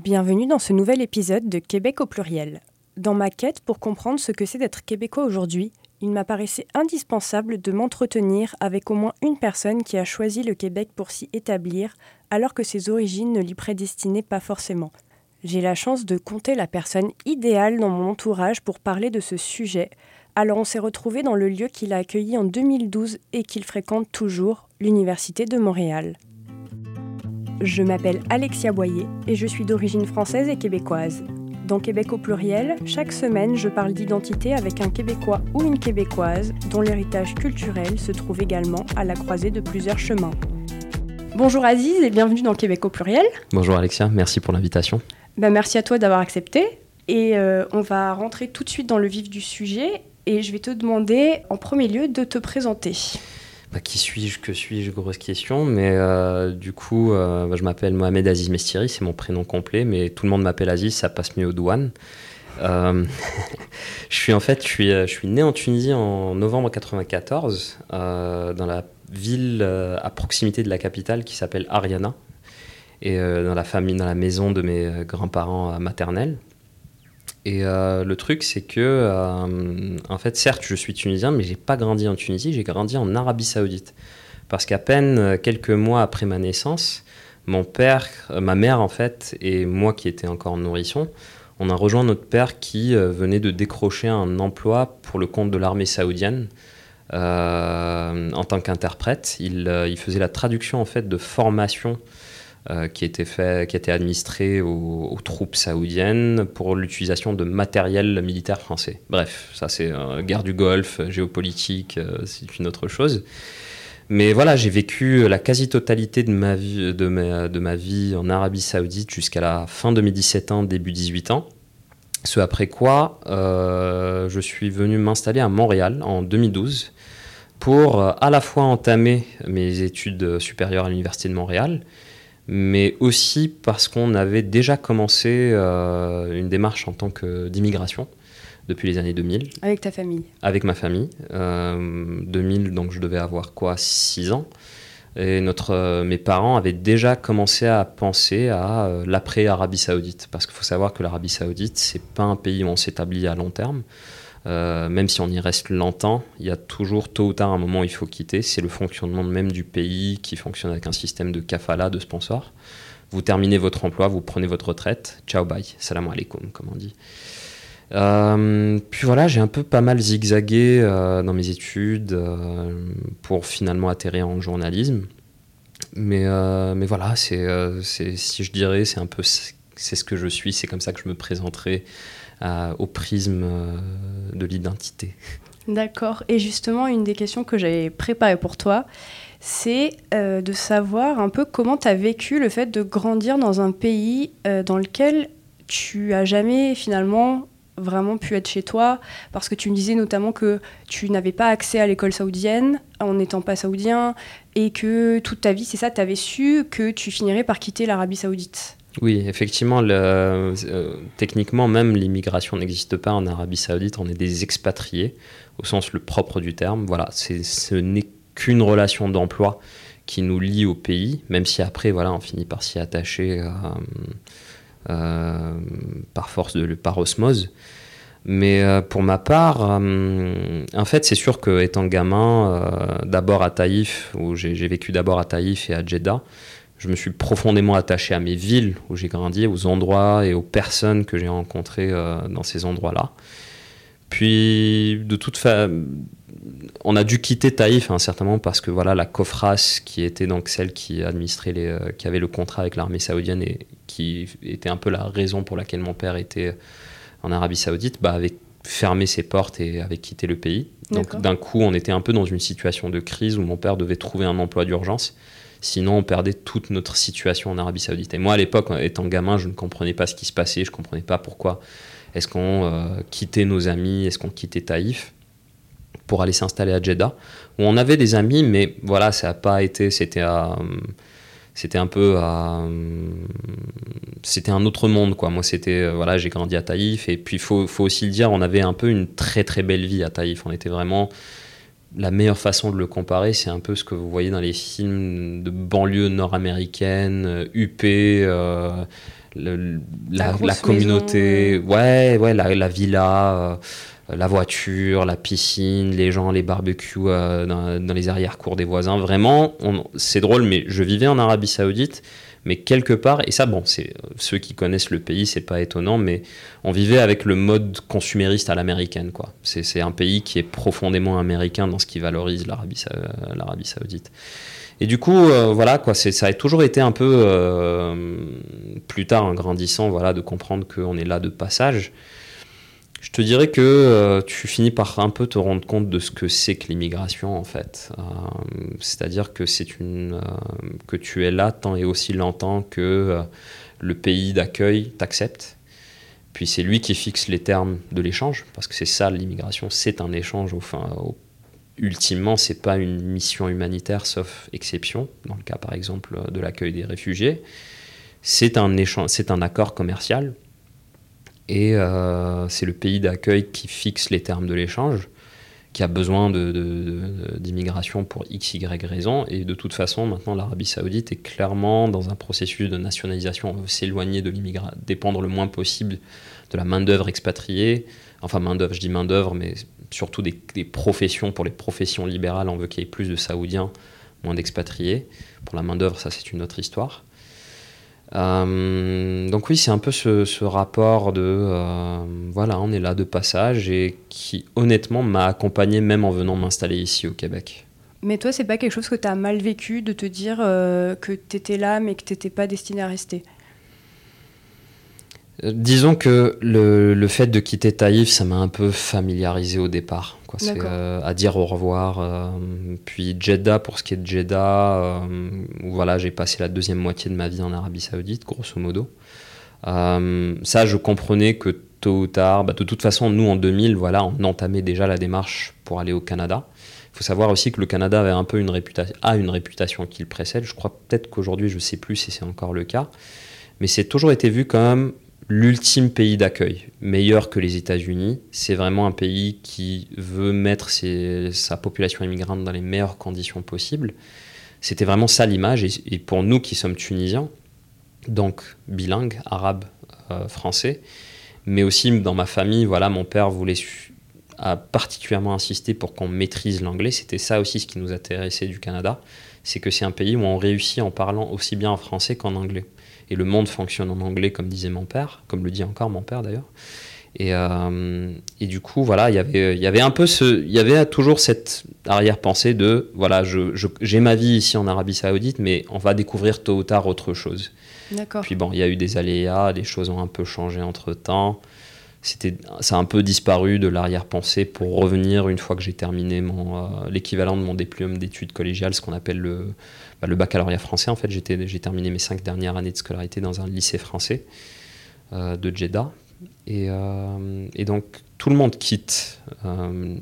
Bienvenue dans ce nouvel épisode de Québec au pluriel. Dans ma quête pour comprendre ce que c'est d'être québécois aujourd'hui, il m'apparaissait indispensable de m'entretenir avec au moins une personne qui a choisi le Québec pour s'y établir, alors que ses origines ne l'y prédestinaient pas forcément. J'ai la chance de compter la personne idéale dans mon entourage pour parler de ce sujet, alors on s'est retrouvé dans le lieu qu'il a accueilli en 2012 et qu'il fréquente toujours, l'Université de Montréal. Je m'appelle Alexia Boyer et je suis d'origine française et québécoise. Dans Québec au pluriel, chaque semaine, je parle d'identité avec un Québécois ou une Québécoise dont l'héritage culturel se trouve également à la croisée de plusieurs chemins. Bonjour Aziz et bienvenue dans Québec au pluriel. Bonjour Alexia, merci pour l'invitation. Ben, merci à toi d'avoir accepté. Et euh, on va rentrer tout de suite dans le vif du sujet et je vais te demander en premier lieu de te présenter. Bah, qui suis-je Que suis-je Grosse question. Mais euh, du coup, euh, bah, je m'appelle Mohamed Aziz Mestiri, c'est mon prénom complet, mais tout le monde m'appelle Aziz, ça passe mieux aux douanes. Euh, je suis en fait, je suis, je suis né en Tunisie en novembre 94, dans la ville à proximité de la capitale qui s'appelle Ariana, et dans la famille, dans la maison de mes grands-parents maternels. Et euh, le truc, c'est que, euh, en fait, certes, je suis tunisien, mais j'ai pas grandi en Tunisie, j'ai grandi en Arabie Saoudite. Parce qu'à peine euh, quelques mois après ma naissance, mon père, ma mère, en fait, et moi qui étais encore nourrisson, on a rejoint notre père qui venait de décrocher un emploi pour le compte de l'armée saoudienne. en tant qu'interprète, il, il, faisait la traduction en fait de formation euh, qui, était fait, qui était administré aux, troupes saoudiennes pour l'utilisation de matériel militaire français. Bref, ça c'est euh, guerre du Golfe, géopolitique, euh, c'est une autre chose. Mais voilà, j'ai vécu la quasi-totalité de ma vie, de ma, vie en Arabie Saoudite jusqu'à la fin de mes 17 ans, début 18 ans. Ce après quoi, je suis venu m'installer à Montréal en 2012 pour à la fois entamer mes études supérieures à l'Université de Montréal, mais aussi parce qu'on avait déjà commencé euh, une démarche en tant que d'immigration depuis les années 2000. Avec ta famille Avec ma famille. 2000, euh, donc je devais avoir quoi 6 ans. Et notre, euh, mes parents avaient déjà commencé à penser à l'après-Arabie Saoudite. Parce qu'il faut savoir que l'Arabie Saoudite, c'est pas un pays où on s'établit à long terme. Euh, même si on y reste longtemps, il y a toujours tôt ou tard un moment où il faut quitter. C'est le fonctionnement même du pays qui fonctionne avec un système de kafala, de sponsor. Vous terminez votre emploi, vous prenez votre retraite, ciao bye, salam alaikum, comme on dit. Euh, puis voilà, j'ai un peu pas mal zigzagué euh, dans mes études pour finalement atterrir en journalisme. Mais, mais voilà, c'est, si je dirais, c'est un peu c'est ce que je suis, c'est comme ça que je me présenterai au prisme euh, de l'identité. D'accord. Et justement, une des questions que j'avais préparées pour toi, c'est euh, de savoir un peu comment tu as vécu le fait de grandir dans un pays euh, dans lequel tu as jamais finalement vraiment pu être chez toi parce que tu me disais notamment que tu n'avais pas accès à l'école saoudienne en n'étant pas saoudien et que toute ta vie, c'est ça, tu avais su que tu finirais par quitter l'Arabie saoudite. Oui, effectivement, euh, techniquement, même l'immigration n'existe pas en Arabie Saoudite. On est des expatriés, au sens le propre du terme. Voilà, ce n'est qu'une relation d'emploi qui nous lie au pays, même si après, voilà, on finit par s'y attacher euh, euh, par force de par osmose. Mais pour ma part, en fait, c'est sûr que étant gamin, d'abord à Taïf, où j'ai vécu d'abord à Taïf et à Jeddah, je me suis profondément attaché à mes villes où j'ai grandi, aux endroits et aux personnes que j'ai rencontrées euh, dans ces endroits-là. Puis, de toute façon, on a dû quitter Taïf hein, certainement parce que voilà la COFRAS, qui était donc celle qui administrait les, euh, qui avait le contrat avec l'armée saoudienne et qui était un peu la raison pour laquelle mon père était en Arabie Saoudite, bah, avait fermé ses portes et avait quitté le pays. Donc d'un coup, on était un peu dans une situation de crise où mon père devait trouver un emploi d'urgence. Sinon, on perdait toute notre situation en Arabie Saoudite. Et moi, à l'époque, étant gamin, je ne comprenais pas ce qui se passait, je ne comprenais pas pourquoi est-ce qu'on euh, quittait nos amis, est-ce qu'on quittait Taïf pour aller s'installer à Jeddah, où on avait des amis, mais voilà, ça n'a pas été, c'était c'était un peu c'était un autre monde quoi. Moi c'était euh, voilà j'ai grandi à Taïf. Et puis il faut, faut, aussi le dire on avait un peu une très très belle vie à Taïf. On était vraiment la meilleure façon de le comparer, c'est un peu ce que vous voyez dans les films de banlieue nord-américaine, UP, euh, la, communauté, ouais, ouais, la, villa, euh, la voiture, la piscine, les gens, les barbecues euh, dans, les arrière-cours des voisins. Vraiment, c'est drôle, mais je vivais en Arabie Saoudite mais quelque part, et ça, bon, c'est ceux qui connaissent le pays, c'est pas étonnant, mais on vivait avec le mode consumériste à l'américaine, quoi. C'est un pays qui est profondément américain dans ce qui valorise l'Arabie Saoudite. Et du coup, euh, voilà, quoi, ça a toujours été un peu, euh, plus tard, en grandissant, voilà, de comprendre qu'on est là de passage. Je te dirais que euh, tu finis par un peu te rendre compte de ce que c'est que l'immigration en fait. Euh, c'est-à-dire que c'est une euh, que tu es là tant et aussi longtemps que le pays d'accueil t'accepte. Puis c'est lui qui fixe les termes de l'échange parce que c'est ça l'immigration, c'est un échange. Enfin, au, ultimement, c'est pas une mission humanitaire sauf exception dans le cas par exemple de l'accueil des réfugiés. C'est un échange, c'est un accord commercial et euh, c'est le pays d'accueil qui fixe les termes de l'échange, qui a besoin d'immigration pour x, y raison. Et de toute façon, maintenant, l'Arabie saoudite est clairement dans un processus de nationalisation. On veut s'éloigner de l'immigration, dépendre le moins possible de la main-d'œuvre expatriée. Enfin, main-d'œuvre, je dis main-d'œuvre, mais surtout des, des, professions. Pour les professions libérales, on veut qu'il y ait plus de Saoudiens, moins d'expatriés. Pour la main-d'œuvre, ça, c'est une autre histoire. Euh, donc oui, c'est un peu ce, rapport de euh, voilà, on est là de passage et qui honnêtement m'a accompagné même en venant m'installer ici au Québec. Mais toi, c'est pas quelque chose que tu as mal vécu de te dire euh, que tu étais là mais que tu n'étais pas destiné à rester? Disons que le, fait de quitter Taïf, ça m'a un peu familiarisé au départ. C'est euh, à dire au revoir. Euh, puis Jeddah, pour ce qui est de Jeddah, où voilà, j'ai passé la deuxième moitié de ma vie en Arabie Saoudite, grosso modo. ça, je comprenais que tôt ou tard, bah, de toute façon, nous en 2000, voilà, on entamait déjà la démarche pour aller au Canada. Il faut savoir aussi que le Canada avait un peu une réputation, a une réputation qui le précède. Je crois peut-être qu'aujourd'hui, je ne sais plus si c'est encore le cas, mais c'est toujours été vu comme l'ultime pays d'accueil, meilleur que les États-Unis. C'est vraiment un pays qui veut mettre sa population immigrante dans les meilleures conditions possibles. C'était vraiment ça l'image. Et, pour nous qui sommes tunisiens, donc bilingues, arabe, euh, français, mais aussi dans ma famille, voilà, mon père voulait a particulièrement insisté pour qu'on maîtrise l'anglais. C'était ça aussi ce qui nous intéressait du Canada, c'est que c'est un pays où on réussit en parlant aussi bien en français qu'en anglais et le monde fonctionne en anglais, comme disait mon père, comme le dit encore mon père d'ailleurs. Et, euh, et, du coup, voilà, y il y avait un peu ce, il y avait toujours cette arrière-pensée de, voilà, j'ai je, ma vie ici en Arabie Saoudite, mais on va découvrir tôt ou tard autre chose. D'accord. Puis bon, il y a eu des aléas, les choses ont un peu changé entre temps. C'était, ça a un peu disparu de l'arrière-pensée pour revenir une fois que j'ai terminé mon, euh, l'équivalent de mon diplôme d'études collégiales, ce qu'on appelle le, bah, le baccalauréat français. En fait, j'ai terminé mes cinq dernières années de scolarité dans un lycée français euh, de Jeddah. Euh, et, donc, tout le monde quitte, euh,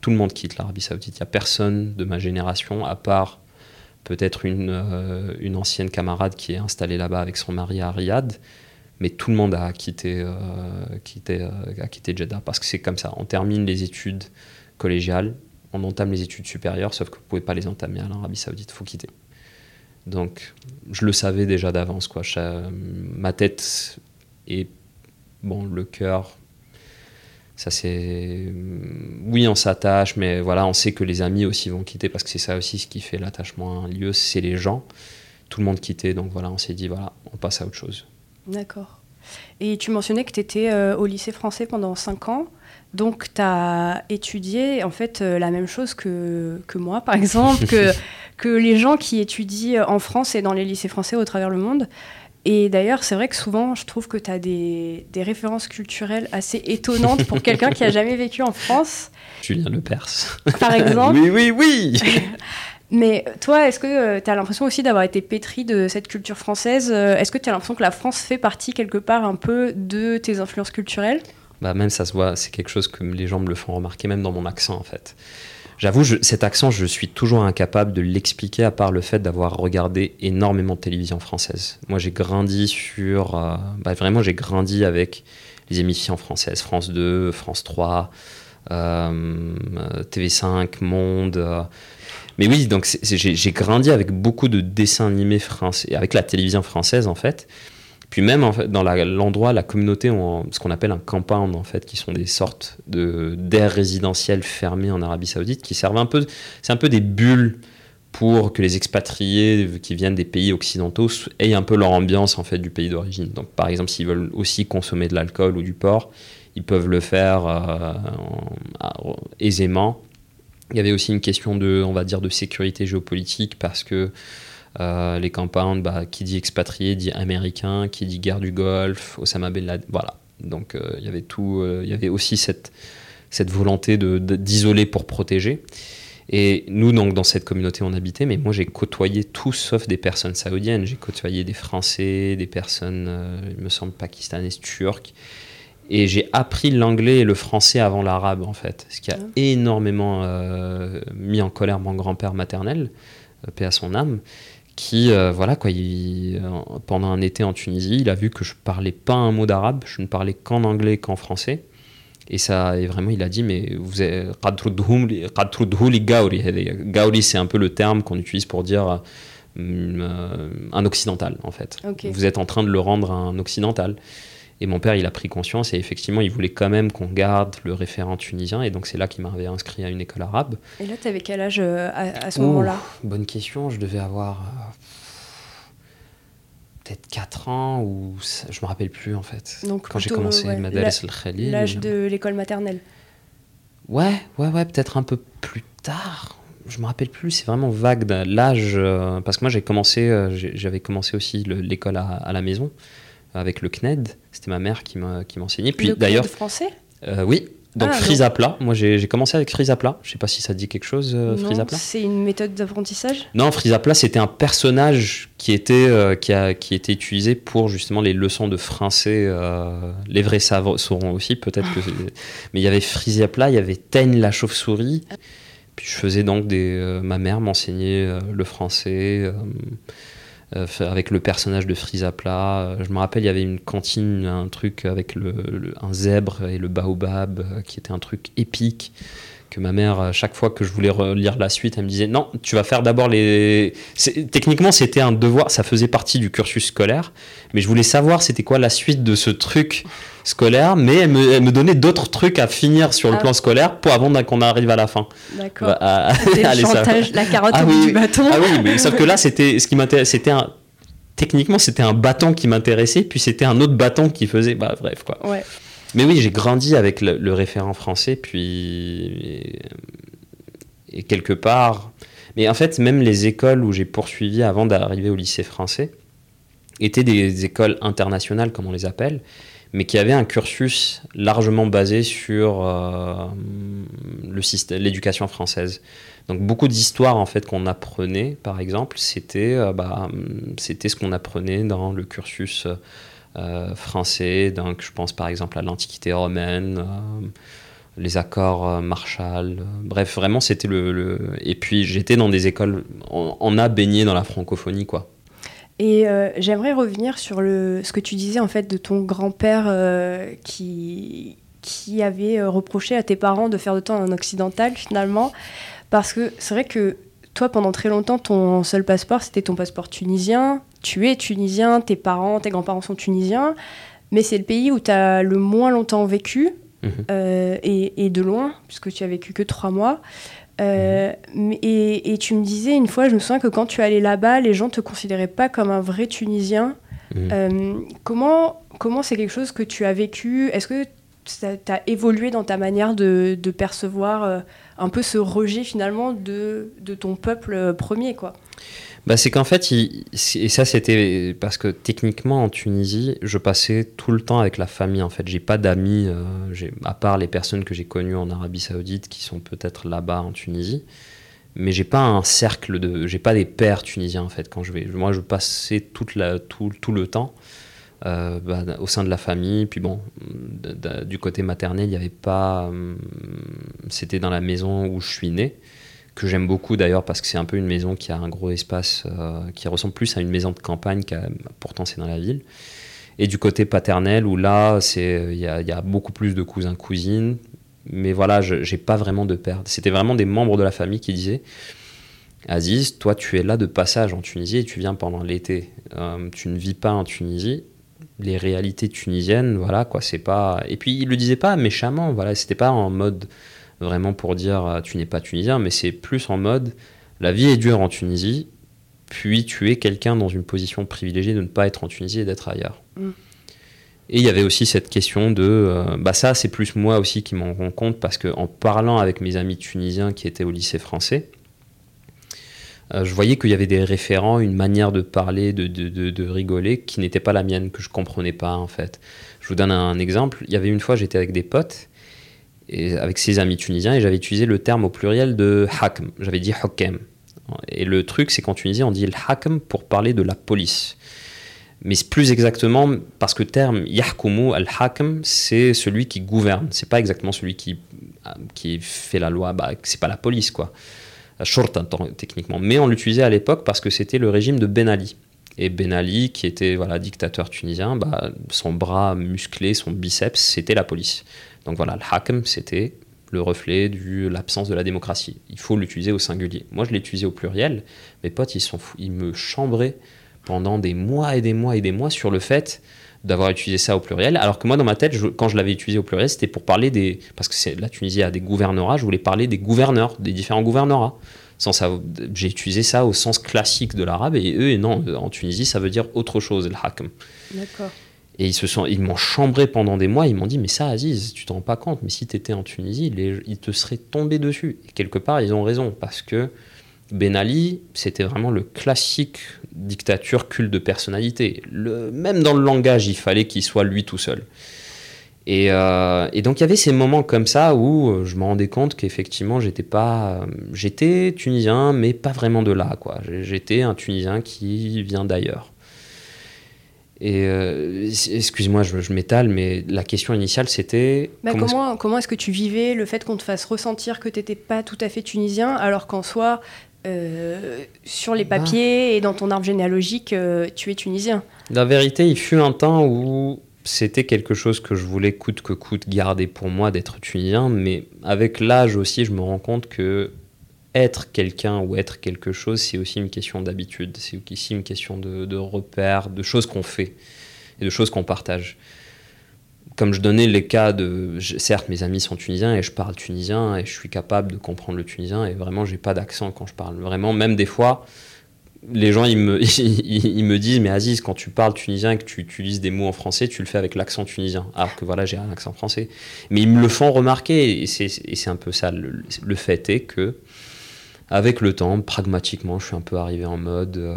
tout le monde quitte l'Arabie Saoudite. Il n'y a personne de ma génération, à part peut-être une, ancienne camarade qui est installée là-bas avec son mari à Riyad. Mais tout le monde a quitté, quitté, a quitté Jeddah parce que c'est comme ça. On termine les études collégiales, on entame les études supérieures, sauf que vous ne pouvez pas les entamer à l'Arabie Saoudite, faut quitter. Donc, je le savais déjà d'avance, quoi. ma tête et bon, le cœur, ça c'est. Oui, on s'attache, mais voilà, on sait que les amis aussi vont quitter parce que c'est ça aussi ce qui fait l'attachement à un lieu, c'est les gens. Tout le monde quittait, donc voilà, on s'est dit, voilà, on passe à autre chose. D'accord. Et tu mentionnais que tu étais euh, au lycée français pendant 5 ans. Donc, tu as étudié en fait euh, la même chose que, que moi, par exemple, que, que les gens qui étudient en France et dans les lycées français au travers le monde. Et d'ailleurs, c'est vrai que souvent, je trouve que tu as des, des, références culturelles assez étonnantes pour quelqu'un qui a jamais vécu en France. Julien Lepers. Par exemple. oui, oui, oui Mais toi, est-ce que euh, tu as l'impression aussi d'avoir été pétri de cette culture française? Euh, Est-ce que tu as l'impression que la France fait partie quelque part un peu de tes influences culturelles? Bah même ça se voit, c'est quelque chose que les gens me le font remarquer, même dans mon accent en fait. J'avoue, cet accent, je suis toujours incapable de l'expliquer à part le fait d'avoir regardé énormément de télévision française. Moi, j'ai grandi sur... Euh, bah, vraiment, j'ai grandi avec les émissions françaises. France 2, France 3, TV5, Monde. Mais oui, donc j'ai grandi avec beaucoup de dessins animés français, avec la télévision française en fait. Puis même en fait, dans l'endroit, la, communauté, ce qu'on appelle un compound en fait, qui sont des sortes d'aires résidentielles fermées en Arabie Saoudite, qui servent un peu, c'est un peu des bulles pour que les expatriés qui viennent des pays occidentaux aient un peu leur ambiance en fait du pays d'origine. Donc par exemple, s'ils veulent aussi consommer de l'alcool ou du porc, ils peuvent le faire euh, aisément. Il y avait aussi une question de, on va dire, de sécurité géopolitique parce que euh, les compounds, bah, qui dit expatrié dit américain, qui dit guerre du Golfe, Osama Ben Laden, voilà. Donc euh, il y avait tout, il y avait aussi cette, cette volonté d'isoler de, pour protéger. Et nous, donc, dans cette communauté, on habitait, mais moi, j'ai côtoyé tout sauf des personnes saoudiennes. J'ai côtoyé des Français, des personnes, euh, il me semble, pakistanaises, turques. Et j'ai appris l'anglais et le français avant l'arabe, en fait. Ce qui a ah. énormément euh, mis en colère mon grand-père maternel, euh, paix à son âme, qui, voilà, quoi, pendant un été en Tunisie, il a vu que je parlais pas un mot d'arabe, je ne parlais qu'en anglais qu'en français. Et ça, et vraiment, il a dit, mais vous êtes Gauri, c'est un peu le terme qu'on utilise pour dire euh, un occidental, en fait. Vous êtes en train de le rendre un occidental. Et mon père, il a pris conscience et effectivement, il voulait quand même qu'on garde le référent tunisien. Et donc, c'est là qu'il m'avait inscrit à une école arabe. Et là, tu avais quel âge euh, à, ce moment-là? Bonne question. Je devais avoir euh, peut-être 4 ans ou je me rappelle plus en fait. Donc quand j'ai commencé ouais, Khalil. L'âge de l'école maternelle. Ouais, ouais, ouais, peut-être un peu plus tard. Je me rappelle plus, c'est vraiment vague l'âge euh, parce que moi j'ai commencé, euh, j'avais commencé aussi l'école à, la maison avec le CNED. C'était ma mère qui m'enseignait. Puis d'ailleurs. français? Euh, oui, donc ah, plat, moi j'ai commencé avec frise à plat. Je sais pas si ça dit quelque chose, euh, frise à plat. C'est une méthode d'apprentissage? Non, frise à plat c'était un personnage qui était, euh, qui, a, qui était utilisé pour justement les leçons de français. Euh, les vrais sauront aussi peut-être que. Mais il y avait frise à plat, il y avait Teigne la chauve-souris. Puis je faisais donc des. ma mère m'enseignait le français. Euh, avec le personnage de Frisa Plat. Euh, je me rappelle, il y avait une cantine, un truc avec le, un zèbre et le baobab, euh, qui était un truc épique que ma mère, chaque fois que je voulais relire la suite, elle me disait non, tu vas faire d'abord les. Techniquement, c'était un devoir, ça faisait partie du cursus scolaire, mais je voulais savoir c'était quoi la suite de ce truc scolaire, mais elle me, donnait d'autres trucs à finir sur le ah. plan scolaire pour avant qu'on arrive à la fin. D'accord. Bah, le chantage, la carotte ah, du bâton. Ah oui, mais sauf que là, c'était ce qui m'intéressait, c'était un. Techniquement, c'était un bâton qui m'intéressait, puis c'était un autre bâton qui faisait. Bah, bref, quoi. Ouais. Mais oui, j'ai grandi avec le, référent français, puis. Et, quelque part. Mais en fait, même les écoles où j'ai poursuivi avant d'arriver au lycée français étaient des écoles internationales, comme on les appelle mais qui avait un cursus largement basé sur euh, l'éducation française. Donc beaucoup d'histoires en fait qu'on apprenait, par exemple, c'était euh, bah, c'était ce qu'on apprenait dans le cursus euh, français. Donc je pense par exemple à l'Antiquité romaine, les accords Marshall. bref, vraiment c'était le, Et puis j'étais dans des écoles, on, a baigné dans la francophonie quoi. Et euh, j'aimerais revenir sur le, ce que tu disais en fait de ton grand-père euh, qui, qui avait euh, reproché à tes parents de faire de toi un occidental finalement. Parce que c'est vrai que toi, pendant très longtemps, ton seul passeport, c'était ton passeport tunisien. Tu es tunisien, tes parents, tes grands-parents sont tunisiens. Mais c'est le pays où tu as le moins longtemps vécu, mhm. et, et, de loin, puisque tu as vécu que trois mois. Euh, et, tu me disais une fois, je me souviens que quand tu allais là-bas, les gens te considéraient pas comme un vrai Tunisien. Mhm. Euh, comment comment c'est quelque chose que tu as vécu? Est-ce que ça as évolué dans ta manière de, de percevoir euh, un peu ce rejet finalement de, de ton peuple premier quoi? Bah, c'est qu'en fait, et ça c'était parce que techniquement en Tunisie, je passais tout le temps avec la famille. En fait, j'ai pas d'amis, euh, à part les personnes que j'ai connues en Arabie Saoudite qui sont peut-être là-bas en Tunisie. Mais j'ai pas un cercle de, j'ai pas des pères tunisiens en fait quand je vais. Moi, je passais toute la, tout, le temps euh, bah, au sein de la famille. Puis bon, du côté maternel, il n'y avait pas. Hum, c'était dans la maison où je suis né que j'aime beaucoup d'ailleurs parce que c'est un peu une maison qui a un gros espace euh, qui ressemble plus à une maison de campagne, pourtant c'est dans la ville. Et du côté paternel où là, il y, y, a beaucoup plus de cousins cousines, mais voilà, j'ai pas vraiment de père. C'était vraiment des membres de la famille qui disaient Aziz, toi tu es là de passage en Tunisie et tu viens pendant l'été. Euh, tu ne vis pas en Tunisie. Les réalités tunisiennes, voilà quoi, c'est pas. Et puis il le disait pas méchamment, voilà, c'était pas en mode vraiment pour dire euh, tu n'es pas tunisien, mais c'est plus en mode la vie est dure en Tunisie, puis tu es quelqu'un dans une position privilégiée de ne pas être en Tunisie et d'être ailleurs. Mm. Et il y avait aussi cette question de, euh, bah ça c'est plus moi aussi qui m'en rends compte parce qu'en parlant avec mes amis tunisiens qui étaient au lycée français, euh, je voyais qu'il y avait des référents, une manière de parler, de, de, de, rigoler qui n'était pas la mienne, que je comprenais pas en fait. Je vous donne un exemple. Il y avait une fois, j'étais avec des potes, avec ses amis tunisiens, et j'avais utilisé le terme au pluriel de hakm. J'avais dit hakem. Et le truc, c'est qu'en Tunisie, on dit le hakm pour parler de la police. Mais plus exactement, parce que le terme yahkumu al-hakm, c'est celui qui gouverne. C'est pas exactement celui qui, qui fait la loi. Bah, c'est pas la police, quoi short techniquement. Mais on l'utilisait à l'époque parce que c'était le régime de Ben Ali. Et Ben Ali, qui était voilà, dictateur tunisien, bah, son bras musclé, son biceps, c'était la police. Donc voilà, le hakm, c'était le reflet de l'absence de la démocratie. Il faut l'utiliser au singulier. Moi, je l'ai utilisé au pluriel. Mes potes, ils, sont ils me chambraient pendant des mois et des mois et des mois sur le fait d'avoir utilisé ça au pluriel. Alors que moi, dans ma tête, quand je l'avais utilisé au pluriel, c'était pour parler des. Parce que la Tunisie a des gouvernorats, je voulais parler des gouverneurs, des différents gouvernorats. Sans j'ai utilisé ça au sens classique de l'arabe, et eux, et non, en Tunisie, ça veut dire autre chose, le hakm. D'accord. Et ils se sont, ils m'ont chambré pendant des mois. Ils m'ont dit, mais ça, Aziz, tu t'en rends pas compte. Mais si tu étais en Tunisie, ils te seraient tombés dessus. Et quelque part, ils ont raison parce que Ben Ali, c'était vraiment le classique dictature culte de personnalité. Le, même dans le langage, il fallait qu'il soit lui tout seul. Et, euh, et, donc il y avait ces moments comme ça où euh, je me rendais compte qu'effectivement j'étais pas, j'étais tunisien mais pas vraiment de là quoi. J'étais un tunisien qui vient d'ailleurs. Et euh, excuse-moi, je, je m'étale, mais la question initiale c'était. Bah, comment comment est-ce que tu vivais le fait qu'on te fasse ressentir que tu n'étais pas tout à fait tunisien alors qu'en soi euh, sur les papiers et dans ton arbre généalogique, euh, tu es tunisien? La vérité, il fut un temps où c'était quelque chose que je voulais coûte que coûte garder pour moi d'être tunisien, mais avec l'âge aussi, je me rends compte que être quelqu'un ou être quelque chose, c'est aussi une question d'habitude, c'est aussi une question de, de repères, de choses qu'on fait et de choses qu'on partage comme je donnais les cas de. certes, mes amis sont tunisiens et je parle tunisien et je suis capable de comprendre le tunisien et vraiment, j'ai pas d'accent quand je parle. Vraiment, même des fois, les gens ils me, ils, me disent Mais Aziz, quand tu parles tunisien et que tu utilises des mots en français, tu le fais avec l'accent tunisien. Alors que voilà, j'ai un accent français. Mais ils me le font remarquer et c'est un peu ça. Le, fait est que. Avec le temps, pragmatiquement, je suis un peu arrivé en mode, euh,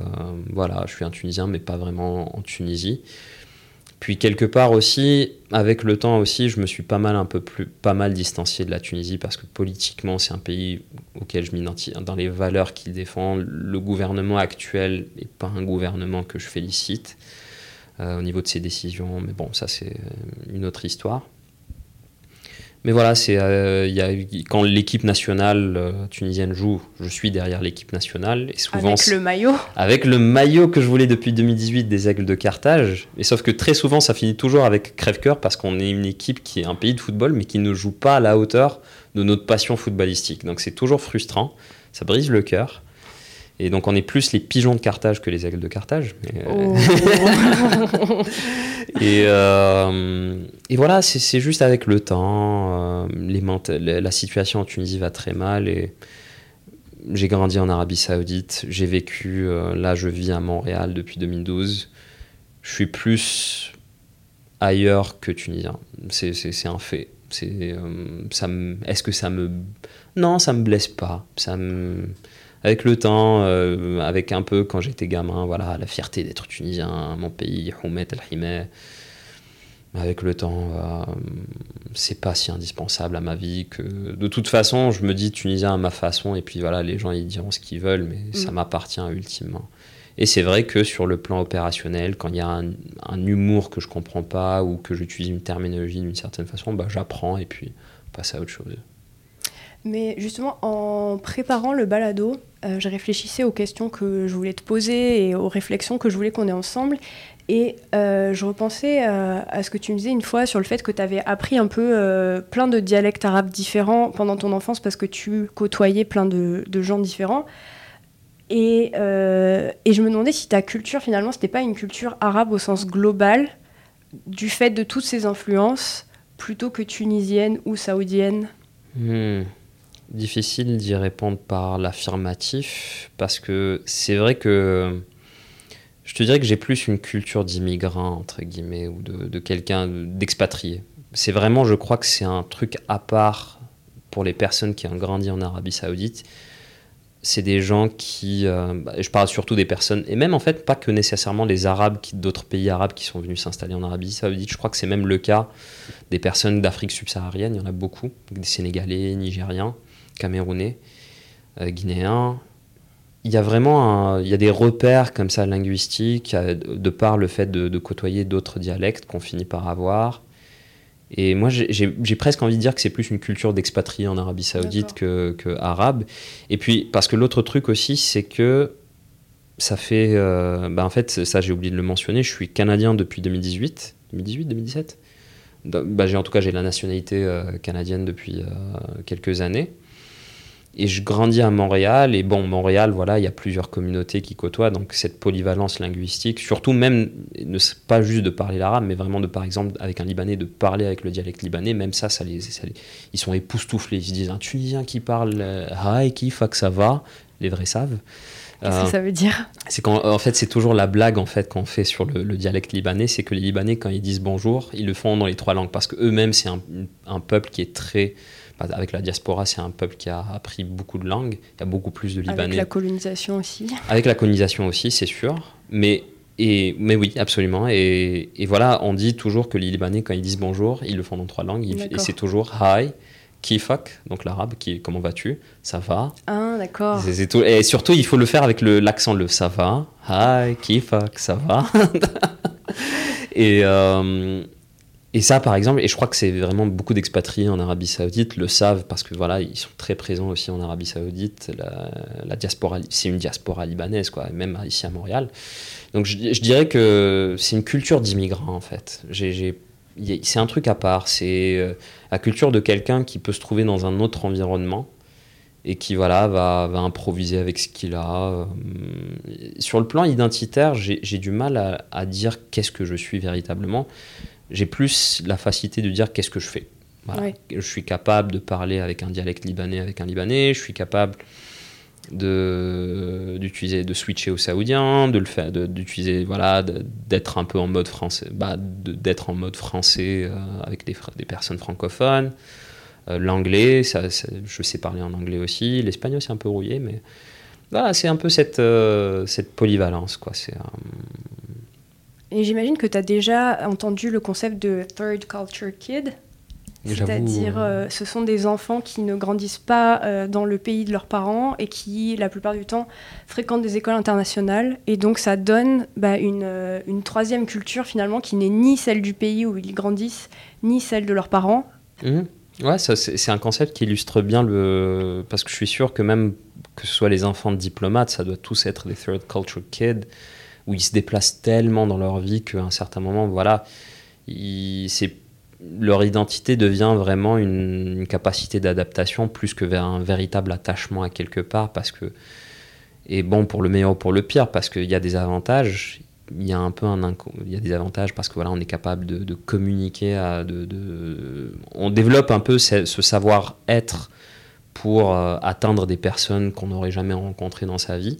voilà, je suis un Tunisien, mais pas vraiment en Tunisie. Puis quelque part aussi, avec le temps aussi, je me suis pas mal un peu plus, pas mal distancié de la Tunisie parce que politiquement, c'est un pays auquel je m'identifie dans les valeurs qu'il défend. Le gouvernement actuel n'est pas un gouvernement que je félicite euh, au niveau de ses décisions, mais bon, ça c'est une autre histoire. Mais voilà, c'est euh, quand l'équipe nationale euh, tunisienne joue, je suis derrière l'équipe nationale. Et souvent, avec le maillot Avec le maillot que je voulais depuis 2018 des Aigles de Carthage. Mais sauf que très souvent, ça finit toujours avec crève-cœur parce qu'on est une équipe qui est un pays de football, mais qui ne joue pas à la hauteur de notre passion footballistique. Donc c'est toujours frustrant, ça brise le cœur. Et donc on est plus les pigeons de Carthage que les aigles de Carthage. Oh. et, euh, et, voilà, c'est juste avec le temps. Euh, les la situation en Tunisie va très mal. Et j'ai grandi en Arabie Saoudite. J'ai vécu, euh, là je vis à Montréal depuis 2012. Je suis plus ailleurs que tunisien. C'est un fait. Est-ce que ça me... Non, ça me blesse pas. Ça me avec le temps, euh, avec un peu quand j'étais gamin, voilà, la fierté d'être tunisien, mon pays, Houmet el Avec le temps, euh, c'est pas si indispensable à ma vie que. De toute façon, je me dis tunisien à ma façon, et puis voilà, les gens ils diront ce qu'ils veulent, mais ça mm. m'appartient ultimement. Et c'est vrai que sur le plan opérationnel, quand il y a un, humour que je comprends pas ou que j'utilise une terminologie d'une certaine façon, bah, j'apprends et puis on passe à autre chose. Mais justement, en préparant le balado, euh, je réfléchissais aux questions que je voulais te poser et aux réflexions que je voulais qu'on ait ensemble. Et euh, je repensais euh, à ce que tu me disais une fois sur le fait que tu avais appris un peu plein de dialectes arabes différents pendant ton enfance parce que tu côtoyais plein de, gens différents. Et, et, je me demandais si ta culture, finalement, c'était pas une culture arabe au sens global, du fait de toutes ces influences, plutôt que tunisienne ou saoudienne. Hmm difficile d'y répondre par l'affirmatif parce que c'est vrai que je te dirais que j'ai plus une culture d'immigrant entre guillemets ou de, quelqu'un d'expatrié. C'est vraiment, je crois que c'est un truc à part pour les personnes qui ont grandi en Arabie Saoudite. C'est des gens qui, euh, bah, je parle surtout des personnes, et même en fait pas que nécessairement les Arabes d'autres pays arabes qui sont venus s'installer en Arabie Saoudite. Je crois que c'est même le cas des personnes d'Afrique subsaharienne. Il y en a beaucoup, des Sénégalais, Nigériens camerounais, euh, guinéens. Il y a vraiment il y a des repères comme ça linguistiques, euh, de par le fait de, côtoyer d'autres dialectes qu'on finit par avoir. Et moi, j'ai presque envie de dire que c'est plus une culture d'expatriés en Arabie Saoudite que, que, arabe. Et puis, parce que l'autre truc aussi, c'est que ça fait. Euh, bah en fait, ça, j'ai oublié de le mentionner, je suis canadien depuis 2018. 2018, 2017 bah, En tout cas, j'ai la nationalité canadienne depuis quelques années. Et je grandis à Montréal, et bon, Montréal, voilà, il y a plusieurs communautés qui côtoient, donc cette polyvalence linguistique, surtout même, ne pas juste de parler l'arabe, mais vraiment de, par exemple, avec un Libanais, de parler avec le dialecte libanais, même ça, ça les, ils sont époustouflés. Ils se disent, un Tunisien qui parle euh, Hi, qui, que ça va, les vrais savent. Qu'est-ce que euh, ça veut dire? C'est qu'en en fait, c'est toujours la blague en fait qu'on fait sur le, dialecte libanais, c'est que les Libanais, quand ils disent bonjour, ils le font dans les trois langues, parce que eux-mêmes, c'est un, un peuple qui est très avec la diaspora, c'est un peuple qui a appris beaucoup de langues. Il y a beaucoup plus de Libanais. Avec la colonisation aussi. Avec la colonisation aussi, c'est sûr. Mais, et, mais oui, absolument. Et, et, voilà, on dit toujours que les Libanais, quand ils disent bonjour, ils le font dans trois langues. Et c'est toujours hi, kifak, donc l'arabe, qui comment vas-tu Ça va. Ah, d'accord. Et surtout, il faut le faire avec l'accent le, ça va. Hi, kifak, ça va. et, euh, et ça, par exemple, et je crois que c'est vraiment beaucoup d'expatriés en Arabie Saoudite le savent parce que voilà, ils sont très présents aussi en Arabie Saoudite. La, diaspora, c'est une diaspora libanaise, quoi, même ici à Montréal. Donc je, dirais que c'est une culture d'immigrants en fait. c'est un truc à part. C'est euh, la culture de quelqu'un qui peut se trouver dans un autre environnement et qui voilà va, improviser avec ce qu'il a. Euh, sur le plan identitaire, j'ai du mal à dire qu'est-ce que je suis véritablement j'ai plus la facilité de dire qu'est-ce que je fais. Je suis capable de parler avec un dialecte libanais avec un libanais, je suis capable de d'utiliser de switcher au saoudien de le faire d'utiliser voilà d'être un peu en mode français bah, d'être en mode français euh, avec des, des personnes francophones. Euh, l'anglais ça, je sais parler en anglais aussi. L'espagnol c'est un peu rouillé mais voilà c'est un peu cette euh, cette polyvalence quoi. C'est et j'imagine que tu as déjà entendu le concept de Third Culture Kid. C'est-à-dire, euh, ce sont des enfants qui ne grandissent pas euh, dans le pays de leurs parents et qui, la plupart du temps, fréquentent des écoles internationales. Et donc, ça donne bah, une, euh, une, troisième culture, finalement, qui n'est ni celle du pays où ils grandissent, ni celle de leurs parents. Mmh. Ouais, c'est un concept qui illustre bien le. Parce que je suis sûr que même que ce soit les enfants de diplomates, ça doit tous être des Third Culture Kids où ils se déplacent tellement dans leur vie qu'à un certain moment, voilà, leur identité devient vraiment une, capacité d'adaptation plus que vers un véritable attachement à quelque part parce que et bon pour le meilleur ou pour le pire parce qu'il y a des avantages il y a un peu un il y a des avantages parce que voilà on est capable de, communiquer on développe un peu ce, savoir être pour euh, atteindre des personnes qu'on n'aurait jamais rencontrées dans sa vie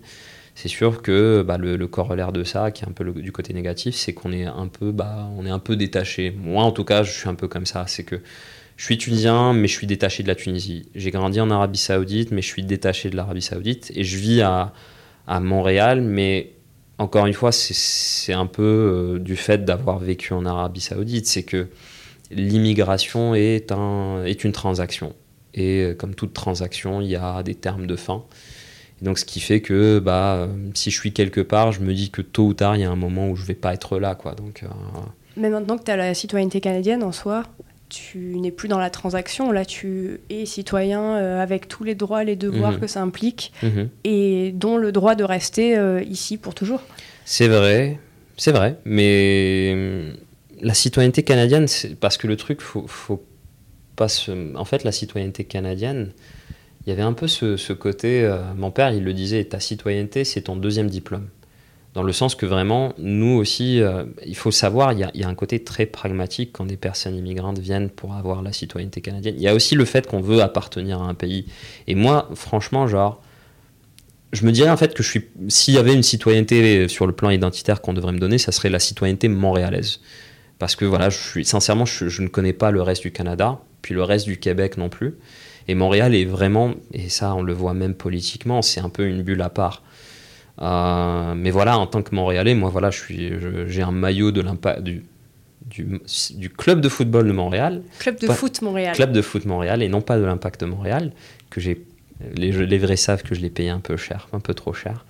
c'est sûr que bah, le, corollaire de ça, qui est un peu du côté négatif, c'est qu'on est un peu, bah, on est un peu détaché. Moi, en tout cas, je suis un peu comme ça. C'est que je suis tunisien, mais je suis détaché de la Tunisie. J'ai grandi en Arabie Saoudite, mais je suis détaché de l'Arabie Saoudite. Et je vis à, Montréal, mais encore une fois, c'est un peu euh, du fait d'avoir vécu en Arabie Saoudite. C'est que l'immigration est une transaction. Et euh, comme toute transaction, il y a des termes de fin donc, ce qui fait que bah, si je suis quelque part, je me dis que tôt ou tard, il y a un moment où je vais pas être là. Quoi. Donc, euh, Mais maintenant que tu as la citoyenneté canadienne en soi, tu n'es plus dans la transaction. Là, tu es citoyen avec tous les droits les devoirs mhm. que ça implique, mhm. et dont le droit de rester ici pour toujours. C'est vrai, c'est vrai, mais la citoyenneté canadienne, parce que le truc, faut, faut pas se... En fait, la citoyenneté canadienne, il y avait un peu ce, côté. Euh, mon père, il le disait, ta citoyenneté, c'est ton deuxième diplôme. Dans le sens que vraiment, nous aussi, euh, il faut savoir, il y, a, un côté très pragmatique quand des personnes immigrantes viennent pour avoir la citoyenneté canadienne. Il y a aussi le fait qu'on veut appartenir à un pays. Et moi, franchement, genre, je me dirais en fait que. S'il y avait une citoyenneté sur le plan identitaire qu'on devrait me donner, ça serait la citoyenneté montréalaise. Parce que voilà, je suis, sincèrement, je ne connais pas le reste du Canada, puis le reste du Québec non plus. Et Montréal est vraiment, et ça on le voit même politiquement, c'est un peu une bulle à part. Euh, mais voilà, en tant que Montréalais, moi voilà, je suis, j'ai un maillot de du, du, du, club de football de Montréal. Club de foot Montréal. Club de foot Montréal et non pas de l'Impact de Montréal que j'ai les, les, vrais savent que je l'ai payé un peu cher, un peu trop cher.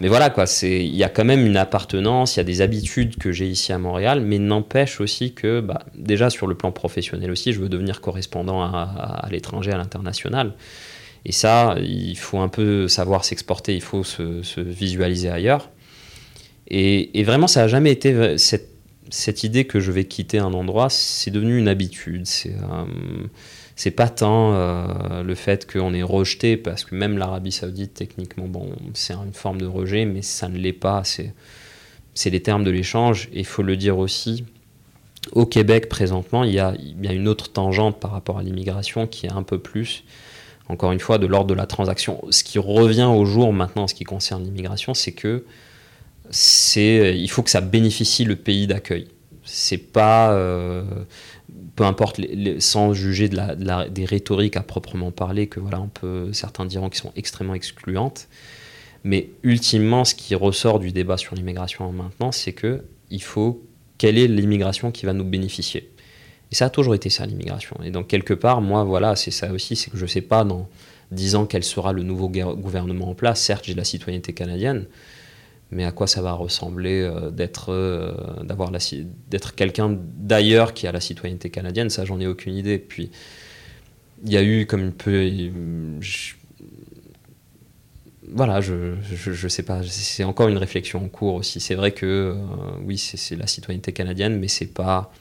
Mais voilà, quoi, il y a quand même une appartenance, il y a des habitudes que j'ai ici à Montréal, mais n'empêche aussi que, bah, déjà sur le plan professionnel aussi, je veux devenir correspondant à, l'étranger, à l'international. Et ça, il faut un peu savoir s'exporter, il faut se, visualiser ailleurs. Et, vraiment, ça n'a jamais été cette, idée que je vais quitter un endroit, c'est devenu une habitude. Euh, c'est pas tant euh, le fait qu'on est rejeté, parce que même l'Arabie Saoudite, techniquement, bon, c'est une forme de rejet, mais ça ne l'est pas. C'est les termes de l'échange. Et il faut le dire aussi, au Québec, présentement, il y a, y a une autre tangente par rapport à l'immigration qui est un peu plus, encore une fois, de l'ordre de la transaction. Ce qui revient au jour maintenant en ce qui concerne l'immigration, c'est que c'est, il faut que ça bénéficie le pays d'accueil. C'est pas. Euh, peu importe, sans juger de la, des rhétoriques à proprement parler, que voilà, on peut, certains diront qui sont extrêmement excluantes. Mais ultimement, ce qui ressort du débat sur l'immigration maintenant, c'est que il faut quelle est l'immigration qui va nous bénéficier? Et ça a toujours été ça l'immigration. Et donc quelque part, moi, voilà, c'est ça aussi, c'est que je ne sais pas dans dix ans quel sera le nouveau gouvernement en place. Certes, j'ai la citoyenneté canadienne, mais à quoi ça va ressembler euh, d'être euh, quelqu'un d'ailleurs qui a la citoyenneté canadienne? Ça j'en ai aucune idée. Puis il y a eu comme une peu voilà je, je, sais pas c'est encore une réflexion en cours aussi. C'est vrai que euh, oui c'est la citoyenneté canadienne mais c'est pas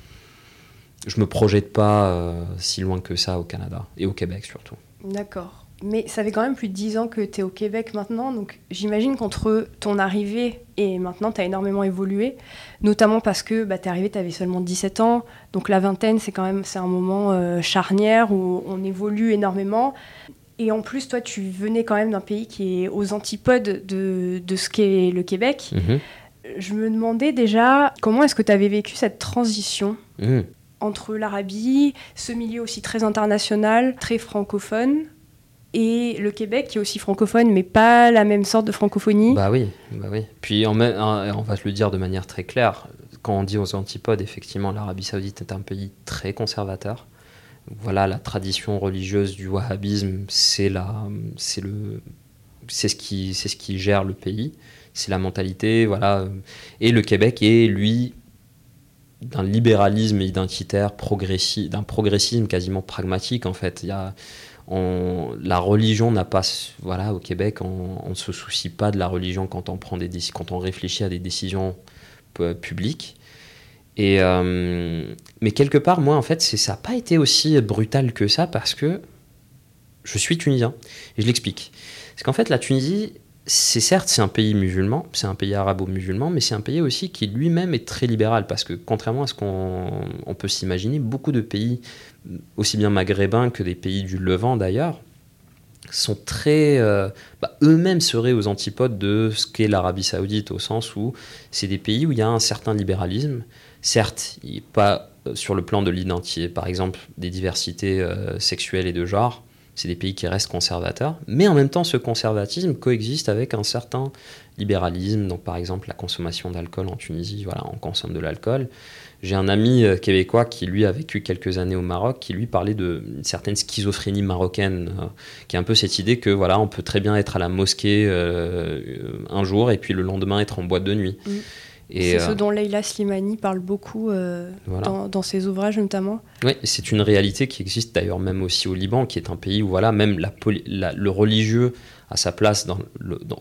je me projette pas si loin que ça au Canada et au Québec surtout. D'accord mais ça fait quand même plus de 10 ans que tu es au Québec maintenant, donc j'imagine qu'entre ton arrivée et maintenant, tu as énormément évolué, notamment parce que bah, tu es arrivé, tu avais seulement 17 ans, donc la vingtaine, c'est quand même c'est un moment euh, charnière où on évolue énormément. Et en plus, toi, tu venais quand même d'un pays qui est aux antipodes de, de ce qu'est le Québec. Mhm. Je me demandais déjà comment est-ce que tu avais vécu cette transition mhm. entre l'Arabie, ce milieu aussi très international, très francophone, et le Québec qui est aussi francophone, mais pas la même sorte de francophonie. Bah oui, bah oui. Puis on, on va le dire de manière très claire, quand on dit aux antipodes, effectivement, l'Arabie saoudite est un pays très conservateur. Voilà, la tradition religieuse du wahhabisme, c'est c'est le, c'est ce qui, c'est ce qui gère le pays, c'est la mentalité, voilà. Et le Québec est lui d'un libéralisme identitaire d'un progressisme quasiment pragmatique en fait. Il y a la religion n'a pas, voilà, au Québec, on ne se soucie pas de la religion quand on prend des quand on réfléchit à des décisions publiques. Et euh, mais quelque part, moi, en fait, ça n'a pas été aussi brutal que ça parce que je suis tunisien et je l'explique. C'est qu'en fait, la Tunisie, c'est certes c'est un pays musulman, c'est un pays arabo-musulman, mais c'est un pays aussi qui lui-même est très libéral parce que contrairement à ce qu'on peut s'imaginer, beaucoup de pays, aussi bien maghrébins que des pays du Levant d'ailleurs, sont très, euh, bah, eux-mêmes seraient aux antipodes de ce qu'est l'Arabie Saoudite au sens où c'est des pays où il y a un certain libéralisme, certes pas euh, sur le plan de l'identité, par exemple des diversités euh, sexuelles et de genre c'est des pays qui restent conservateurs, mais en même temps, ce conservatisme coexiste avec un certain libéralisme. Donc, par exemple, la consommation d'alcool en Tunisie, voilà, on consomme de l'alcool. J'ai un ami euh, québécois qui, lui, a vécu quelques années au Maroc, qui, lui, parlait d'une certaine schizophrénie marocaine, euh, qui est un peu cette idée que, voilà, on peut très bien être à la mosquée euh, un jour et puis le lendemain être en boîte de nuit. Mm. C'est ce dont Leila Slimani parle beaucoup dans, ses ouvrages notamment. Oui, c'est une réalité qui existe d'ailleurs même aussi au Liban, qui est un pays où voilà, même la, le religieux a sa place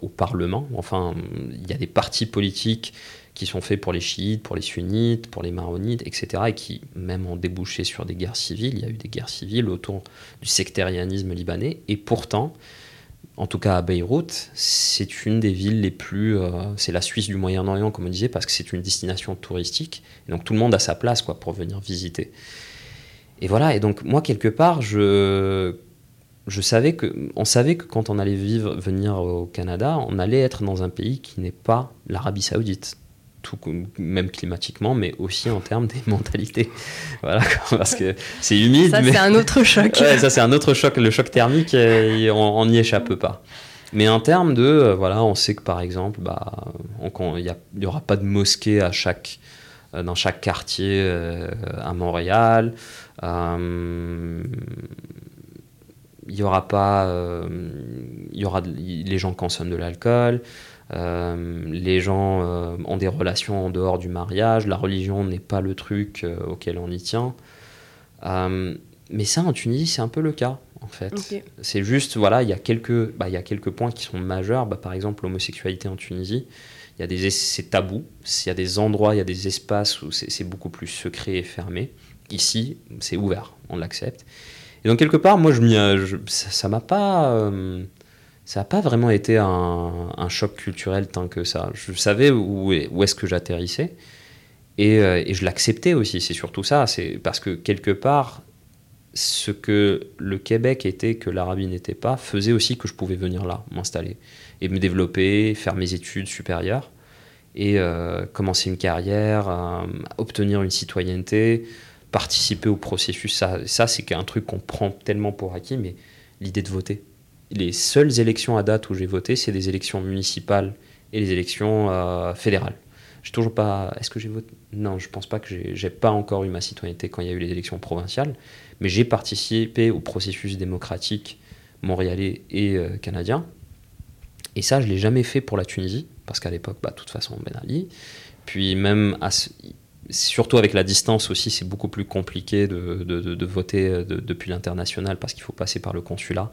au Parlement. Enfin, il y a des partis politiques qui sont faits pour les chiites, pour les sunnites, pour les maronites, etc., et qui même ont débouché sur des guerres civiles. Il y a eu des guerres civiles autour du sectarianisme libanais, et pourtant, en tout cas à Beyrouth, c'est une des villes les plus... Euh, c'est la Suisse du Moyen-Orient, comme on disait, parce que c'est une destination touristique, et donc tout le monde a sa place quoi, pour venir visiter. Et voilà, et donc moi, quelque part, je je savais que, on savait que quand on allait vivre, venir au Canada, on allait être dans un pays qui n'est pas l'Arabie Saoudite tout, même climatiquement, mais aussi en termes des mentalités. Voilà, parce que c'est humide. Ça, c'est un autre choc. ça, c'est un autre choc. Le choc thermique, euh, on n'y échappe pas. Mais en termes de, euh, voilà, on sait que par exemple, bah, il n'y aura pas de mosquée à chaque, euh, dans chaque quartier à Montréal. Il y aura pas, il y aura, les gens consomment de l'alcool. Euh, les gens euh, ont des relations en dehors du mariage, la religion n'est pas le truc euh, auquel on y tient. mais ça, en Tunisie, c'est un peu le cas, en fait. C'est juste, voilà, il y, a quelques, bah, il y a quelques points qui sont majeurs. Bah, par exemple, l'homosexualité en Tunisie, il y a des, c'est tabou. Il y a des endroits, il y a des espaces où c'est beaucoup plus secret et fermé. Ici, c'est ouvert, on l'accepte. Et donc, quelque part, moi, je, ça m'a pas ça n'a pas vraiment été un, choc culturel tant que ça. Je savais où, où est-ce que j'atterrissais et, euh, et, je l'acceptais aussi. C'est surtout ça. C'est parce que quelque part, ce que le Québec était que l'Arabie n'était pas faisait aussi que je pouvais venir là, m'installer et me développer, faire mes études supérieures et euh, commencer une carrière, euh, obtenir une citoyenneté, participer au processus. Ça, c'est un truc qu'on prend tellement pour acquis, mais l'idée de voter les seules élections à date où j'ai voté, c'est des élections municipales et les élections euh, fédérales. J'ai toujours pas. Est-ce que j'ai voté? Non, je pense pas que j'ai pas encore eu ma citoyenneté quand il y a eu les élections provinciales, mais j'ai participé au processus démocratique montréalais et euh, canadien. Et ça, je l'ai jamais fait pour la Tunisie, parce qu'à l'époque, bah, de toute façon, Ben Ali. Puis même, à surtout avec la distance aussi, c'est beaucoup plus compliqué de, de, voter euh, depuis l'international parce qu'il faut passer par le consulat.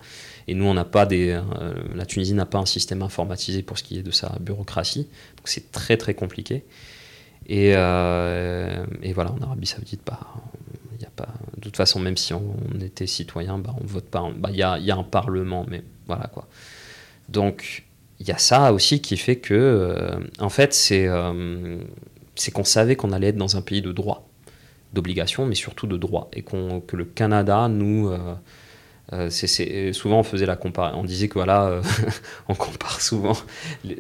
Et nous, on n'a pas des, euh, la Tunisie n'a pas un système informatisé pour ce qui est de sa bureaucratie. Donc c'est très très compliqué. Et, euh, et, voilà, en Arabie Saoudite, bah, y a pas, de toute façon, même si on, était citoyen, bah, on vote pas. Bah, il y, a, y, a, un parlement, mais voilà quoi. Donc il y a ça aussi qui fait que, en fait, c'est c'est qu'on savait qu'on allait être dans un pays de droit, d'obligation, mais surtout de droit, et que le Canada nous euh, euh, c'est, souvent on faisait la comparaison, on disait que voilà, euh, on compare souvent,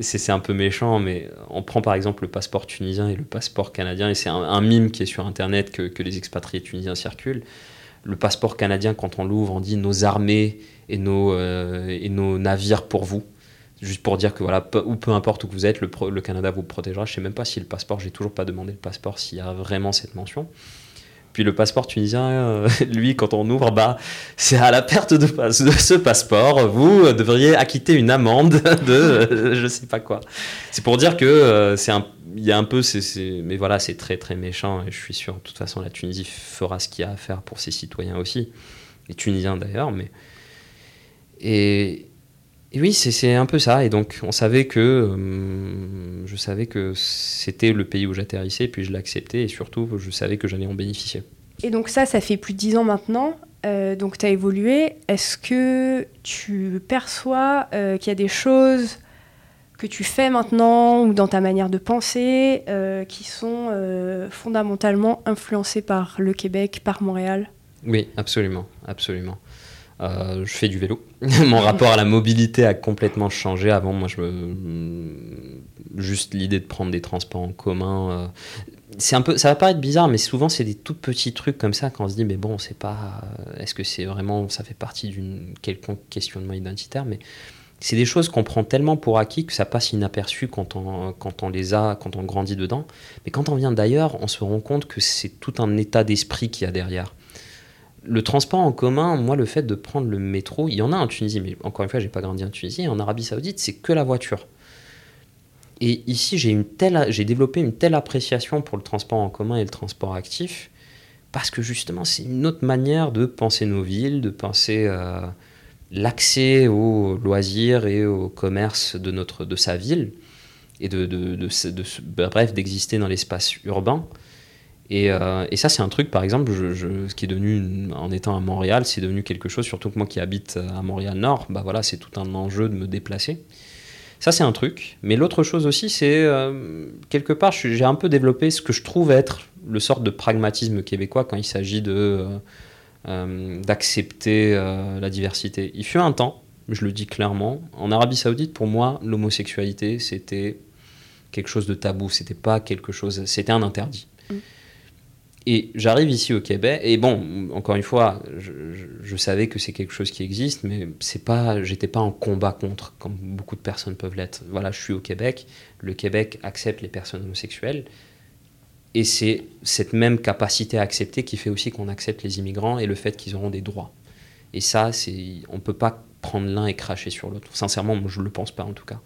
c'est, un peu méchant, mais on prend par exemple le passeport tunisien et le passeport canadien, et c'est un, mime qui est sur internet que, les expatriés tunisiens circulent. Le passeport canadien, quand on l'ouvre, on dit nos armées et nos navires pour vous juste pour dire que voilà, peu, ou peu importe où vous êtes, le, le, Canada vous protégera. Je sais même pas si le passeport, j'ai toujours pas demandé le passeport s'il y a vraiment cette mention. Puis le passeport tunisien, euh, lui, quand on ouvre, bah, c'est à la perte de, ce passeport, vous devriez acquitter une amende de euh, je sais pas quoi. C'est pour dire que euh, c'est un, il y a un peu, c'est, mais voilà, c'est très très méchant et je suis sûr, de toute façon, la Tunisie fera ce qu'il y a à faire pour ses citoyens aussi, les Tunisiens d'ailleurs, mais et, et oui, c'est un peu ça. Et donc, on savait que euh, je savais que c'était le pays où j'atterrissais, puis je l'acceptais, et surtout, je savais que j'allais en bénéficier. Et donc ça, ça fait plus de dix ans maintenant. Euh, donc tu as évolué. Est-ce que tu perçois euh, qu'il y a des choses que tu fais maintenant ou dans ta manière de penser qui sont fondamentalement influencées par le Québec, par Montréal? Oui, absolument, absolument. Euh, je fais du vélo. Mon rapport à la mobilité a complètement changé. Avant, moi, je juste l'idée de prendre des transports en commun. Euh, c'est un peu, ça va paraître bizarre, mais souvent c'est des tout petits trucs comme ça quand on se dit mais bon, c'est pas, euh, est-ce que c'est vraiment, ça fait partie d'une quelconque questionnement identitaire, mais c'est des choses qu'on prend tellement pour acquis que ça passe inaperçu quand on, quand on les a, quand on grandit dedans. Mais quand on vient d'ailleurs, on se rend compte que c'est tout un état d'esprit qu'il y a derrière le transport en commun, moi, le fait de prendre le métro, il y en a en Tunisie, mais encore une fois, j'ai pas grandi en Tunisie. En Arabie Saoudite, c'est que la voiture. Et ici, j'ai une telle, j'ai développé une telle appréciation pour le transport en commun et le transport actif, parce que justement, c'est une autre manière de penser nos villes, de penser euh, l'accès aux loisirs et au commerce de, notre, de sa ville, et de, de, de, de bref, d'exister dans l'espace urbain. Et, euh, et, ça, c'est un truc, par exemple, ce qui est devenu, en étant à Montréal, c'est devenu quelque chose, surtout que moi qui habite à Montréal-Nord, bah voilà, c'est tout un enjeu de me déplacer. Ça, c'est un truc. Mais l'autre chose aussi, c'est euh, quelque part, j'ai un peu développé ce que je trouve être le sort de pragmatisme québécois quand il s'agit de euh, euh, d'accepter la diversité. Il fut un temps, je le dis clairement, en Arabie Saoudite, pour moi, l'homosexualité, c'était quelque chose de tabou. C'était pas quelque chose, c'était un interdit. Et j'arrive ici au Québec, et bon, encore une fois, je, savais que c'est quelque chose qui existe, mais c'est pas, j'étais pas en combat contre, comme beaucoup de personnes peuvent l'être. Voilà, je suis au Québec, le Québec accepte les personnes homosexuelles, et c'est cette même capacité à accepter qui fait aussi qu'on accepte les immigrants et le fait qu'ils auront des droits. Et ça, c'est, on peut pas prendre l'un et cracher sur l'autre. Sincèrement, moi, je le pense pas en tout cas.